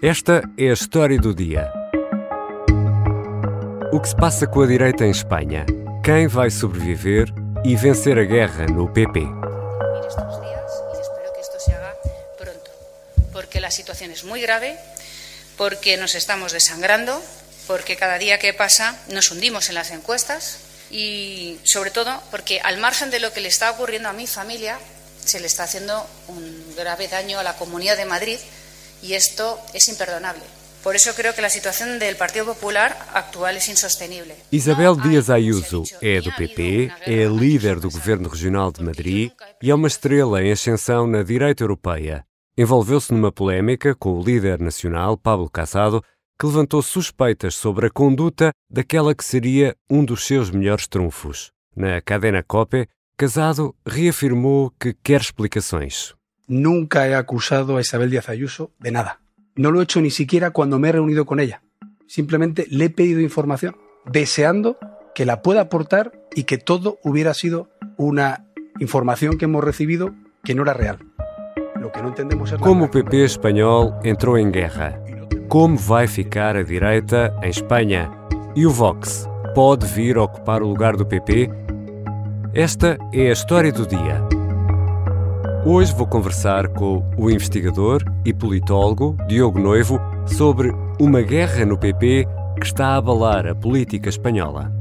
Esta é a história do dia. O que se passa com a direita em Espanha? Quem vai sobreviver e vencer a guerra no PP? porque la situación es muy grave, porque nos estamos desangrando, porque cada día que pasa nos hundimos en las encuestas y sobre todo porque al margen de lo que le está ocurriendo a mi familia, se le está haciendo un grave daño a la Comunidad de Madrid y esto es imperdonable. Por eso creo que la situación del Partido Popular actual es insostenible. Isabel Dias Ayuso é do PP, é líder do Governo Regional de Madrid e é uma estrela em ascensão na direita europeia. Envolveu-se numa polémica com o líder nacional, Pablo Casado, que levantou suspeitas sobre a conduta daquela que seria um dos seus melhores trunfos. Na cadena COPE, Casado reafirmou que quer explicações. Nunca he acusado a Isabel Díaz Ayuso de nada. No lo he hecho ni siquiera cuando me he reunido con ella. Simplemente le he pedido información, deseando que la pueda aportar y que todo hubiera sido una información que hemos recibido que no era real. Lo que no entendemos es Como PP espanhol entrou em guerra? Como vai ficar a direita em Espanha? E o Vox pode vir ocupar o lugar do PP? Esta é a história do dia. Hoje vou conversar com o investigador e politólogo Diogo Noivo sobre uma guerra no PP que está a abalar a política espanhola.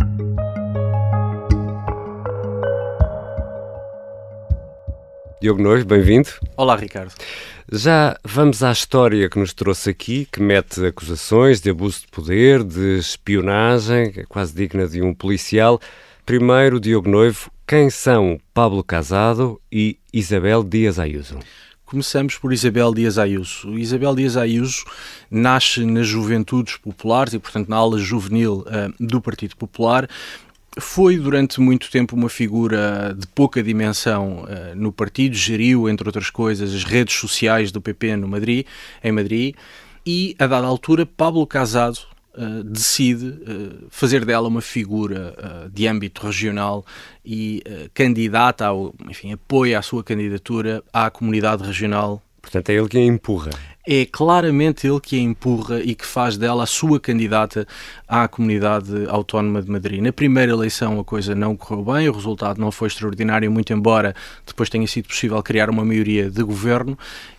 Diogo Noivo, bem-vindo. Olá, Ricardo. Já vamos à história que nos trouxe aqui, que mete acusações de abuso de poder, de espionagem, é quase digna de um policial. Primeiro, Diogo Noivo, quem são Pablo Casado e Isabel Dias Ayuso? Começamos por Isabel Dias Ayuso. Isabel Dias Ayuso nasce nas Juventudes Populares e, portanto, na ala juvenil uh, do Partido Popular. Foi durante muito tempo uma figura de pouca dimensão uh, no partido, geriu, entre outras coisas, as redes sociais do PP no Madrid, em Madrid, e, a dada altura, Pablo Casado, Uh, decide uh, fazer dela uma figura uh, de âmbito regional e candidata, ao, enfim, apoia a sua candidatura à comunidade regional. Portanto, é ele quem empurra. É claramente ele que a empurra e que faz dela a sua candidata à comunidade autónoma de Madrid. Na primeira eleição a coisa não correu bem, o resultado não foi extraordinário, muito embora depois tenha sido possível criar uma maioria de governo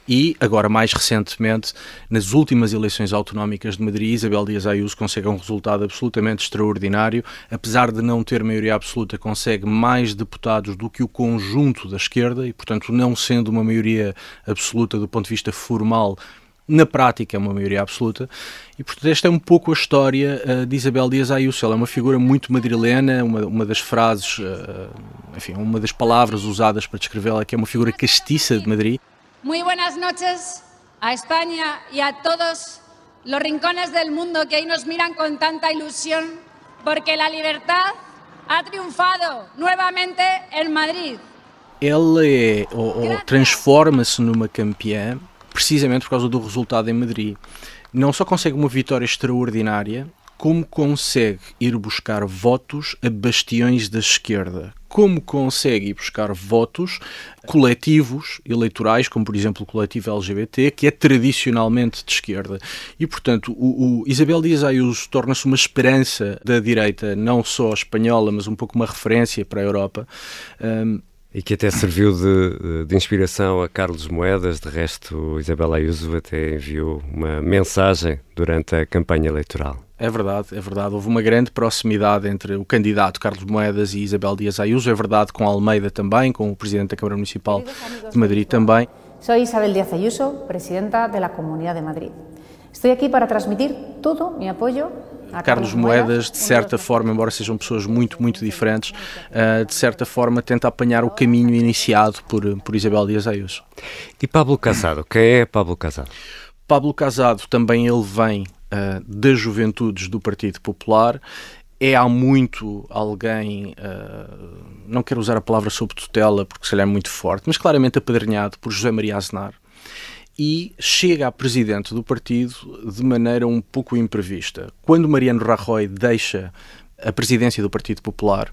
e, agora mais recentemente, nas últimas eleições autonómicas de Madrid, Isabel Dias Ayuso consegue um resultado absolutamente extraordinário. Apesar de não ter maioria absoluta, consegue mais deputados do que o conjunto da esquerda e, portanto, não sendo uma maioria absoluta do ponto de vista formal, na prática é uma maioria absoluta, e portanto esta é um pouco a história uh, de Isabel Dias Ayuso. Ela é uma figura muito madrilena, uma, uma das frases, uh, enfim, uma das palavras usadas para descrevê-la, que é uma figura castiça de Madrid. Muy buenas noches a España y a todos los rincones del mundo que ahí nos miran con tanta ilusión, porque la libertad ha triunfado nuevamente en Madrid. Ela é, ou, ou transforma-se numa campeã precisamente por causa do resultado em Madrid. Não só consegue uma vitória extraordinária, como consegue ir buscar votos a bastiões da esquerda. Como consegue ir buscar votos coletivos eleitorais, como por exemplo o coletivo LGBT, que é tradicionalmente de esquerda. E, portanto, o, o Isabel Dias Ayuso torna-se uma esperança da direita, não só espanhola, mas um pouco uma referência para a Europa. Um, e que até serviu de, de, inspiração a Carlos Moedas, de resto, Isabel Ayuso até enviou uma mensagem durante a campanha eleitoral. É verdade, é verdade. Houve uma grande proximidade entre o candidato Carlos Moedas e Isabel Dias Ayuso. É verdade com Almeida também, com o presidente da Câmara Municipal de Madrid também. Sou Isabel Dias Ayuso, presidenta da Comunidade de Madrid. Estou aqui para transmitir todo o meu apoio Carlos Moedas, de certa forma, embora sejam pessoas muito, muito diferentes, uh, de certa forma tenta apanhar o caminho iniciado por, por Isabel Dias Ayuso. E Pablo Casado, quem é Pablo Casado? Pablo Casado também ele vem uh, das juventudes do Partido Popular. É há muito alguém, uh, não quero usar a palavra sob tutela porque se calhar é muito forte, mas claramente apadrinhado por José Maria Aznar e chega a presidente do partido de maneira um pouco imprevista. Quando Mariano Rajoy deixa a presidência do Partido Popular,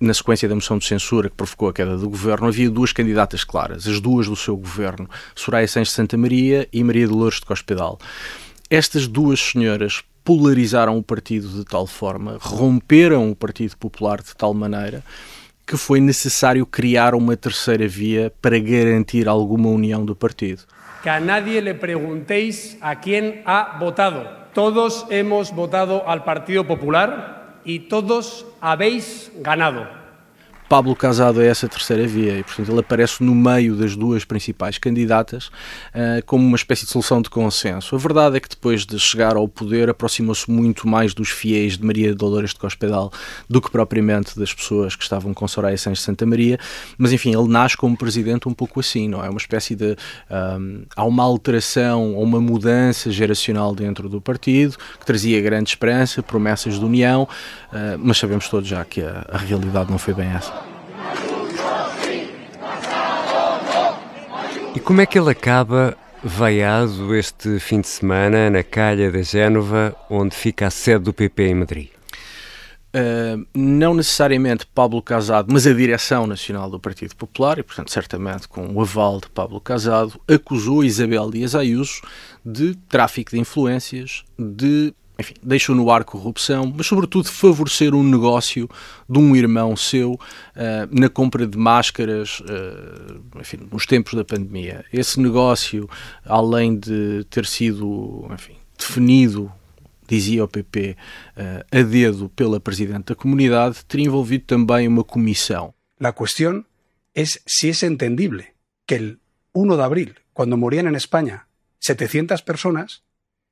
na sequência da moção de censura que provocou a queda do governo, havia duas candidatas claras, as duas do seu governo, Soraya Sanches de Santa Maria e Maria Dolores de Cospedal. estas duas senhoras polarizaram o partido de tal forma, romperam o Partido Popular de tal maneira que foi necessário criar uma terceira via para garantir alguma união do partido. Que a nadie le preguntéis a quem ha votado. Todos hemos votado al Partido Popular y todos habéis ganado. Pablo Casado é essa terceira via e, portanto, ele aparece no meio das duas principais candidatas uh, como uma espécie de solução de consenso. A verdade é que depois de chegar ao poder aproximou-se muito mais dos fiéis de Maria Dolores de Cospedal do que propriamente das pessoas que estavam com Soraya Santos de Santa Maria, mas enfim, ele nasce como presidente um pouco assim, não é? Uma espécie de... Um, há uma alteração ou uma mudança geracional dentro do partido que trazia grande esperança, promessas de união, uh, mas sabemos todos já que a, a realidade não foi bem essa. E como é que ele acaba vaiado este fim de semana na calha da Génova, onde fica a sede do PP em Madrid? Uh, não necessariamente Pablo Casado, mas a direção nacional do Partido Popular, e portanto certamente com o aval de Pablo Casado, acusou Isabel Dias Ayuso de tráfico de influências, de enfim, deixou no ar corrupção, mas sobretudo favorecer um negócio de um irmão seu uh, na compra de máscaras, uh, enfim, nos tempos da pandemia. Esse negócio, além de ter sido, enfim, definido dizia o PP, uh, eh, a dedo pela Presidente da Comunidade, teria envolvido também uma comissão. A questão é se é entendible que el 1 de abril, quando morían en España 700 personas,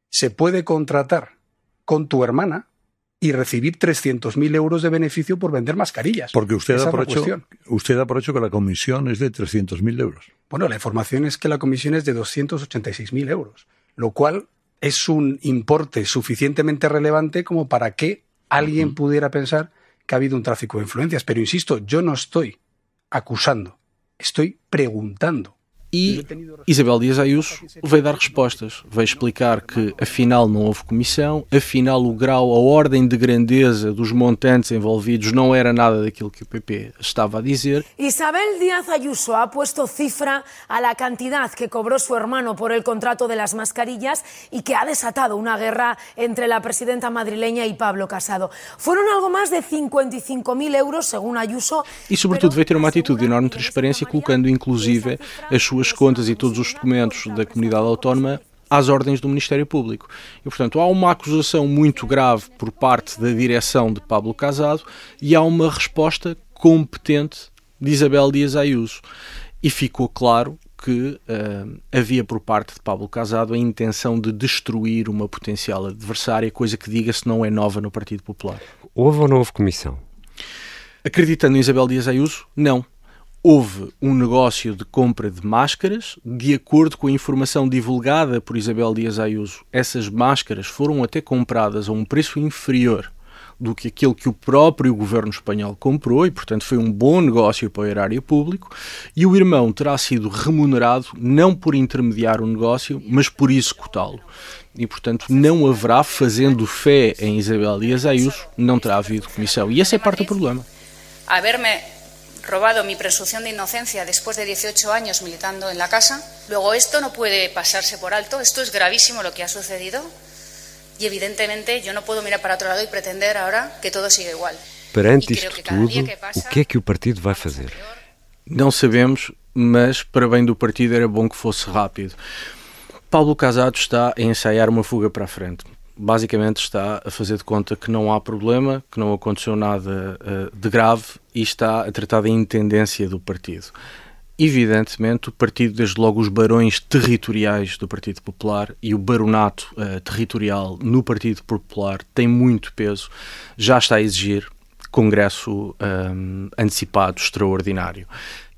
se puede contratar con tu hermana y recibir 300.000 euros de beneficio por vender mascarillas. Porque usted da, por hecho, usted da por hecho que la comisión es de 300.000 euros. Bueno, la información es que la comisión es de 286.000 euros, lo cual es un importe suficientemente relevante como para que alguien pudiera pensar que ha habido un tráfico de influencias. Pero insisto, yo no estoy acusando, estoy preguntando E Isabel Dias Ayuso veio dar respostas, veio explicar que afinal não houve comissão, afinal o grau, a ordem de grandeza dos montantes envolvidos não era nada daquilo que o PP estava a dizer. Isabel Díaz Ayuso ha puesto cifra a la cantidad que cobró su hermano por el contrato de las mascarillas y que ha desatado una guerra entre la presidenta madrileña y Pablo Casado. Fueron algo más de 55.000 euros, según Ayuso. E sobretudo veio ter uma atitude de enorme transparência, colocando inclusive as suas suas contas e todos os documentos da comunidade autónoma às ordens do Ministério Público. E, portanto, há uma acusação muito grave por parte da direção de Pablo Casado e há uma resposta competente de Isabel Dias Ayuso. E ficou claro que uh, havia por parte de Pablo Casado a intenção de destruir uma potencial adversária, coisa que, diga-se, não é nova no Partido Popular. Houve ou não houve comissão? Acreditando em Isabel Dias Ayuso, não houve um negócio de compra de máscaras. De acordo com a informação divulgada por Isabel Dias Ayuso, essas máscaras foram até compradas a um preço inferior do que aquele que o próprio governo espanhol comprou e, portanto, foi um bom negócio para o erário público. E o irmão terá sido remunerado não por intermediar o negócio, mas por executá-lo. E, portanto, não haverá, fazendo fé em Isabel Dias Ayuso, não terá havido comissão. E essa é parte do problema. A ver-me robado mi presunción de inocencia después de 18 años militando en la casa. Luego, esto no puede pasarse por alto, esto es gravísimo lo que ha sucedido y evidentemente yo no puedo mirar para otro lado y pretender ahora que todo siga igual. Perante isto tudo, o que é que o partido vai fazer? Não sabemos, mas para bem do partido era bom que fosse rápido. Paulo Casado está a ensaiar uma fuga para a frente basicamente está a fazer de conta que não há problema, que não aconteceu nada uh, de grave e está a tratar da intendência do partido. Evidentemente, o partido, desde logo os barões territoriais do Partido Popular e o baronato uh, territorial no Partido Popular tem muito peso, já está a exigir congresso um, eh, antecipado extraordinário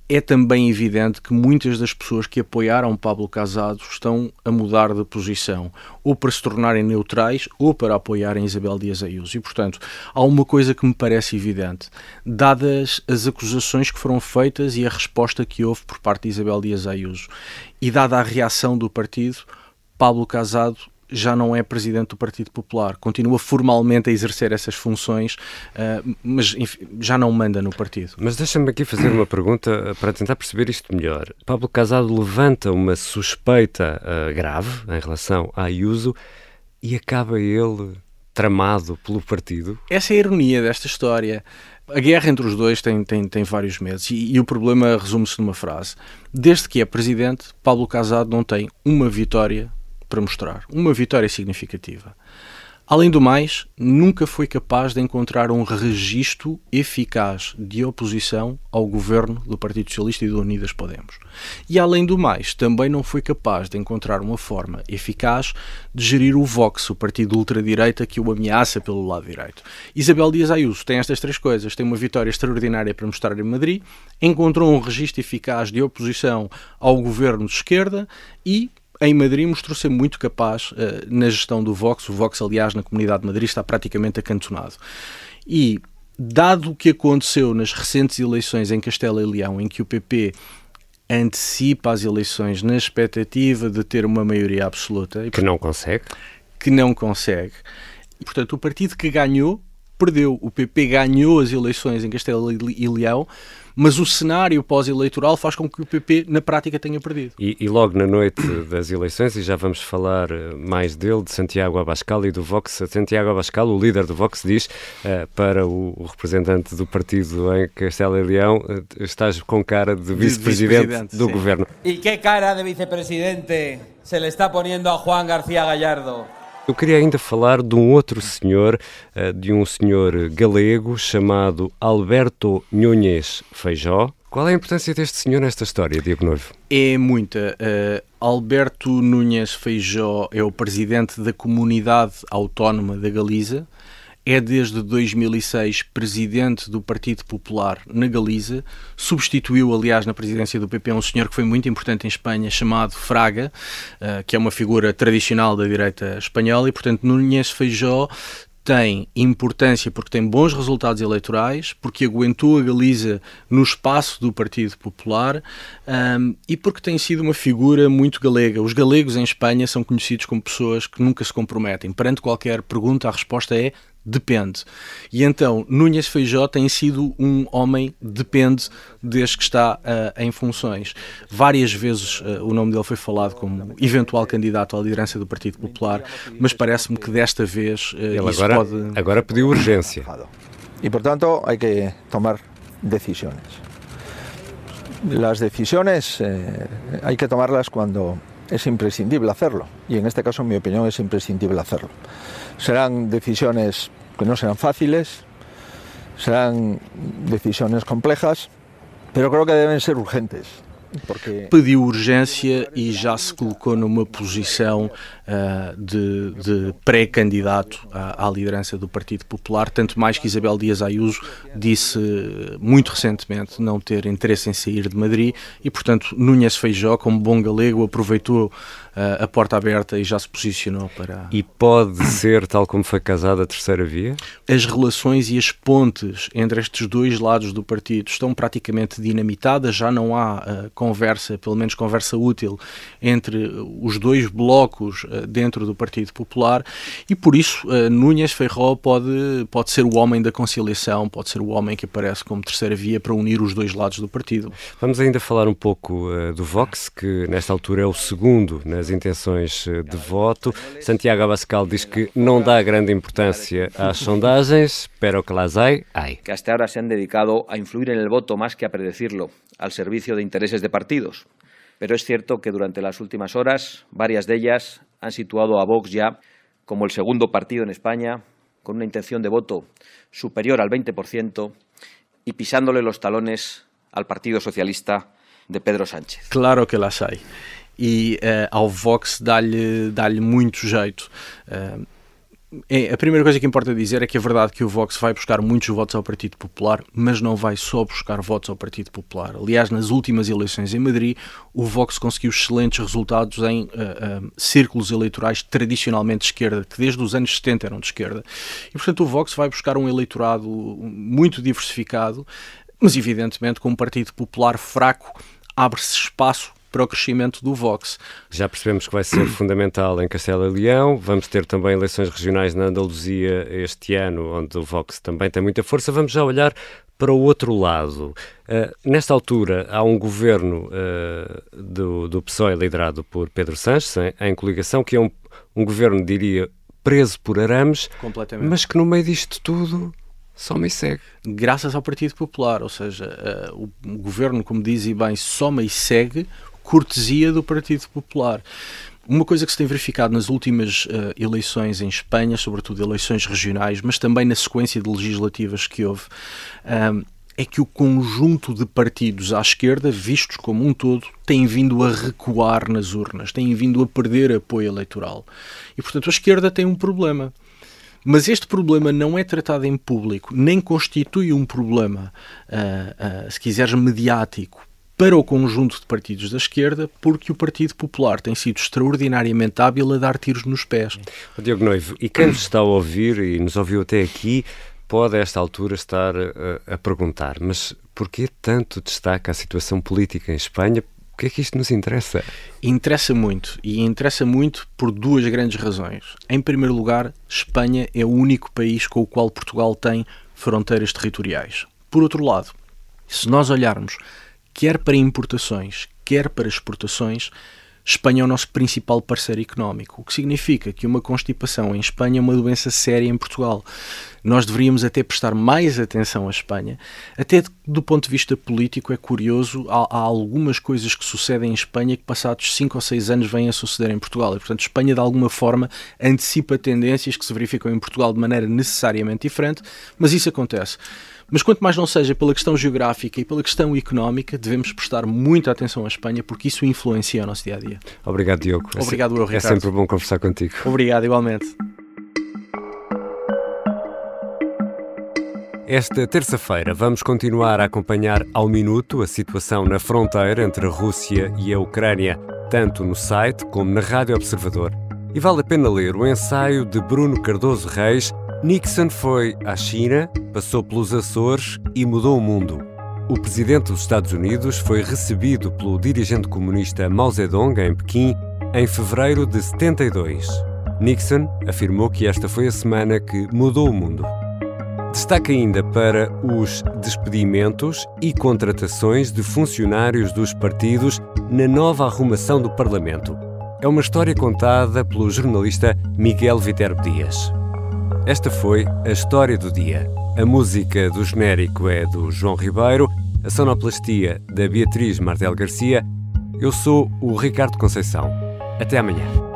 é também evidente que muitas das pessoas que apoiaram Pablo Casado estão a mudar de posição, ou para se tornarem neutrais, ou para apoiarem Isabel Dias Ayuso. E, portanto, há uma coisa que me parece evidente. Dadas as acusações que foram feitas e a resposta que houve por parte de Isabel Dias Ayuso, e dada a reação do partido, Pablo Casado já não é presidente do Partido Popular, continua formalmente a exercer essas funções, uh, mas enfim, já não manda no partido. Mas deixa-me aqui fazer uma pergunta eh, para tentar perceber isto melhor. Pablo Casado levanta uma suspeita uh, grave em relação a Ayuso, e acaba ele tramado pelo partido? Essa é a ironia desta história. A guerra entre os dois tem, tem, tem vários meses e, e o problema resume-se numa frase. Desde que é presidente, Pablo Casado não tem uma vitória para mostrar, uma vitória significativa. Além do mais, nunca foi capaz de encontrar um registro eficaz de oposição ao governo do Partido Socialista e do Unidas Podemos. E além do mais, também não foi capaz de encontrar uma forma eficaz de gerir o Vox, o partido ultradireita que o ameaça pelo lado direito. Isabel Dias Ayuso tem estas três coisas: tem uma vitória extraordinária para mostrar em Madrid, encontrou um registro eficaz de oposição ao governo de esquerda e em Madrid mostrou-se muito capaz uh, na gestão do Vox. O Vox, aliás, na Comunidade de Madrid está praticamente acantonado. E, dado o que aconteceu nas recentes eleições em Castela e Leão, em que o PP antecipa as eleições na expectativa de ter uma maioria absoluta... Que não consegue. Que não consegue. E, portanto, o partido que ganhou, perdeu. O PP ganhou as eleições em Castela e Leão, mas o cenário pós-eleitoral faz com que o PP, na prática, tenha perdido. E, e, logo na noite das eleições, e já vamos falar eh, mais dele, de Santiago Abascal e do Vox, Santiago Abascal, o líder do Vox, diz uh, para o, o, representante do partido em Castelo e Leão, uh, estás com cara de vice-presidente vice do sim. governo. E que cara de vice-presidente se le está poniendo a Juan García Gallardo? Eu queria ainda falar de um outro senhor, eh, de um senhor galego chamado Alberto Nunes Feijó. Qual é a importância deste senhor nesta história, Diego Noivo? É muita. Uh, Alberto Nunes Feijó é o presidente da Comunidade Autónoma da Galiza é desde 2006 presidente do Partido Popular na Galiza, substituiu, aliás, na presidência do PP um senhor que foi muito importante em Espanha, chamado Fraga, uh, que é uma figura tradicional da direita espanhola, e, portanto, Núñez Feijó tem importância porque tem bons resultados eleitorais, porque aguentou a Galiza no espaço do Partido Popular um, e porque tem sido uma figura muito galega. Os galegos em Espanha são conhecidos como pessoas que nunca se comprometem. Perante qualquer pergunta, a resposta é depende. E então, Núñez Feijó tem sido um homem depende desde que está uh, em funções. Várias vezes uh, o nome dele foi falado como eventual candidato à liderança do Partido Popular, mas parece-me que desta vez uh, Ele agora, pode... agora pediu urgência. E, portanto, há que tomar decisões. Las decisiones eh, hay que tomarlas cuando es imprescindible hacerlo. Y en este caso, en mi opinión, es imprescindible hacerlo. Serán decisiones que no serán fáciles, serán decisiones complejas, pero creo que deben ser urgentes. Pediu urgência e já se colocou numa posição uh, de, de pré-candidato à, à, liderança do Partido Popular, tanto mais que Isabel Dias Ayuso disse muito recentemente não ter interesse em sair de Madrid e, portanto, Núñez Feijó, como bom galego, aproveitou a porta aberta e já se posicionou para. E pode ser, tal como foi casada, a terceira via? As relações e as pontes entre estes dois lados do partido estão praticamente dinamitadas, já não há uh, conversa, pelo menos conversa útil, entre os dois blocos uh, dentro do Partido Popular e por isso uh, Núñez Feijó pode, pode ser o homem da conciliação, pode ser o homem que aparece como terceira via para unir os dois lados do partido. Vamos ainda falar um pouco do Vox, que nesta altura é o segundo nas intenções eh, de voto. Santiago Abascal diz que não dá grande importância às sondagens, pero que las hay, hay. Que hasta ahora se han dedicado a influir en el voto más que a predecirlo, al servicio de intereses de partidos. Pero es cierto que durante las últimas horas varias de ellas han situado a Vox ya como el segundo partido en España, con una intención de voto superior al 20% y pisándole los talones al Partido Socialista de Pedro Sánchez. Claro que las hay. E uh, ao Vox dá-lhe dá muito jeito. Uh, a primeira coisa que importa dizer é que é verdade que o Vox vai buscar muitos votos ao Partido Popular, mas não vai só buscar votos ao Partido Popular. Aliás, nas últimas eleições em Madrid, o Vox conseguiu excelentes resultados em uh, uh, círculos eleitorais tradicionalmente de esquerda, que desde os anos 70 eram de esquerda. E, portanto, o Vox vai buscar um eleitorado muito diversificado, mas evidentemente com um Partido Popular fraco abre-se espaço para o crescimento do Vox. Já percebemos que vai ser fundamental em Castelo e Leão. Vamos ter também eleições regionais na Andaluzia este ano, onde o Vox também tem muita força. Vamos já olhar para o outro lado. Uh, nesta altura, há um governo uh, do, do PSOE liderado por Pedro Sanches, em, em coligação, que é um, um governo, diria, preso por arames, mas que no meio disto tudo só me segue. Graças ao Partido Popular, ou seja, uh, o governo, como diz e bem, só me segue cortesia do Partido Popular. Uma coisa que se tem verificado nas últimas uh, eleições em Espanha, sobretudo eleições regionais, mas também na sequência de legislativas que houve, um, é que o conjunto de partidos à esquerda, vistos como um todo, tem vindo a recuar nas urnas, tem vindo a perder apoio eleitoral. E, portanto, a esquerda tem um problema. Mas este problema não é tratado em público, nem constitui um problema, uh, uh, se quiseres, mediático para o conjunto de partidos da esquerda, porque o Partido Popular tem sido extraordinariamente hábil a dar tiros nos pés. O Diogo Noivo, e quem nos está a ouvir e nos ouviu até aqui, pode a esta altura estar a, a perguntar, mas porquê tanto destaca a situação política em Espanha? O que é que isto nos interessa? Interessa muito, e interessa muito por duas grandes razões. Em primeiro lugar, Espanha é o único país com o qual Portugal tem fronteiras territoriais. Por outro lado, se nós olharmos quer para importações, quer para exportações, Espanha é o nosso principal parceiro económico, o que significa que uma constipação em Espanha é uma doença séria em Portugal. Nós deveríamos até prestar mais atenção à Espanha. Até do ponto de vista político, é curioso, há, há algumas coisas que sucedem em Espanha que, passados 5 ou 6 anos, vêm a suceder em Portugal. E, portanto, Espanha, de alguma forma, antecipa tendências que se verificam em Portugal de maneira necessariamente diferente, mas isso acontece. Mas quanto mais não seja pela questão geográfica e pela questão económica, devemos prestar muita atenção à Espanha porque isso influencia o nosso dia a dia. Obrigado, Diogo. É Obrigado, eu, Ricardo. É sempre bom conversar contigo. Obrigado, igualmente. Esta terça-feira vamos continuar a acompanhar ao minuto a situação na fronteira entre a Rússia e a Ucrânia, tanto no site como na Rádio Observador. E vale a pena ler o ensaio de Bruno Cardoso Reis Nixon foi à China, passou pelos Açores e mudou o mundo. O presidente dos Estados Unidos foi recebido pelo dirigente comunista Mao Zedong em Pequim em fevereiro de 72. Nixon afirmou que esta foi a semana que mudou o mundo. Destaca ainda para os despedimentos e contratações de funcionários dos partidos na nova arrumação do Parlamento. É uma história contada pelo jornalista Miguel Viterbo Dias. Esta foi a história do dia. A música do genérico é do João Ribeiro, a sonoplastia da Beatriz Martel Garcia. Eu sou o Ricardo Conceição. Até amanhã.